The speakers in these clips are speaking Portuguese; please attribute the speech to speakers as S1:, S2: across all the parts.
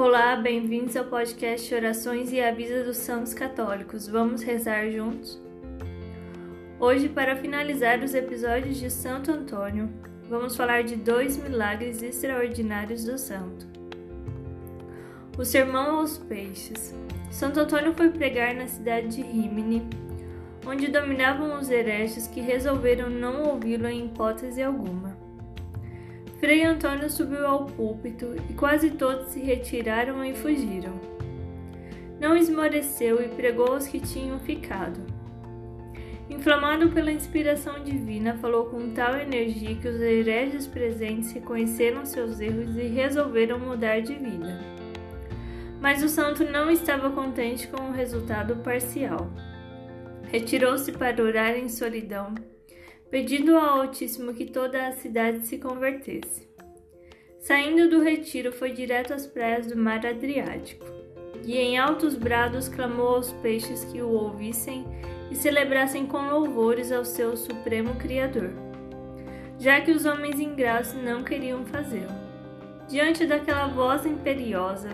S1: Olá, bem-vindos ao podcast Orações e a Vida dos Santos Católicos. Vamos rezar juntos? Hoje, para finalizar os episódios de Santo Antônio, vamos falar de dois milagres extraordinários do santo. O Sermão aos Peixes. Santo Antônio foi pregar na cidade de Rimini, onde dominavam os hereges que resolveram não ouvi-lo em hipótese alguma. Frei Antônio subiu ao púlpito e quase todos se retiraram e fugiram. Não esmoreceu e pregou aos que tinham ficado. Inflamado pela inspiração divina, falou com tal energia que os hereges presentes reconheceram seus erros e resolveram mudar de vida. Mas o santo não estava contente com o resultado parcial. Retirou-se para orar em solidão pedindo ao Altíssimo que toda a cidade se convertesse. Saindo do retiro, foi direto às praias do mar Adriático, e em altos brados clamou aos peixes que o ouvissem e celebrassem com louvores ao seu supremo Criador, já que os homens ingratos não queriam fazê-lo. Diante daquela voz imperiosa,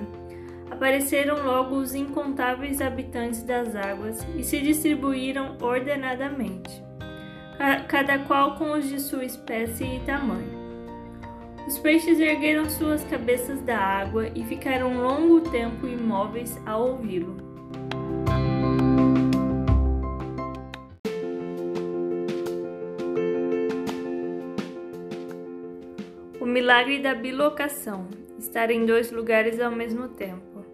S1: apareceram logo os incontáveis habitantes das águas e se distribuíram ordenadamente cada qual com os de sua espécie e tamanho. Os peixes ergueram suas cabeças da água e ficaram um longo tempo imóveis a ouvi-lo. O milagre da bilocação estar em dois lugares ao mesmo tempo.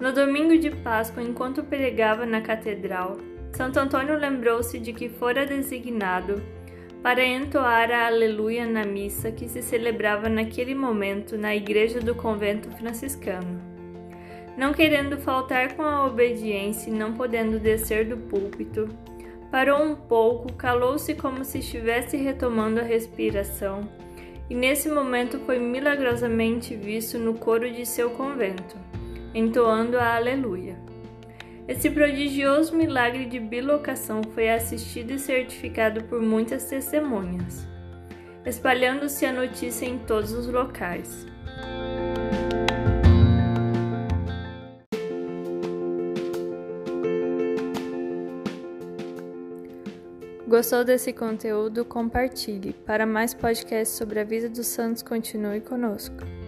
S1: No domingo de Páscoa, enquanto pregava na catedral, Santo Antônio lembrou-se de que fora designado para entoar a Aleluia na missa que se celebrava naquele momento na igreja do convento franciscano. Não querendo faltar com a obediência e não podendo descer do púlpito, parou um pouco, calou-se como se estivesse retomando a respiração, e nesse momento foi milagrosamente visto no coro de seu convento, entoando a Aleluia. Esse prodigioso milagre de bilocação foi assistido e certificado por muitas testemunhas, espalhando-se a notícia em todos os locais. Gostou desse conteúdo? Compartilhe. Para mais podcasts sobre a vida dos santos, continue conosco.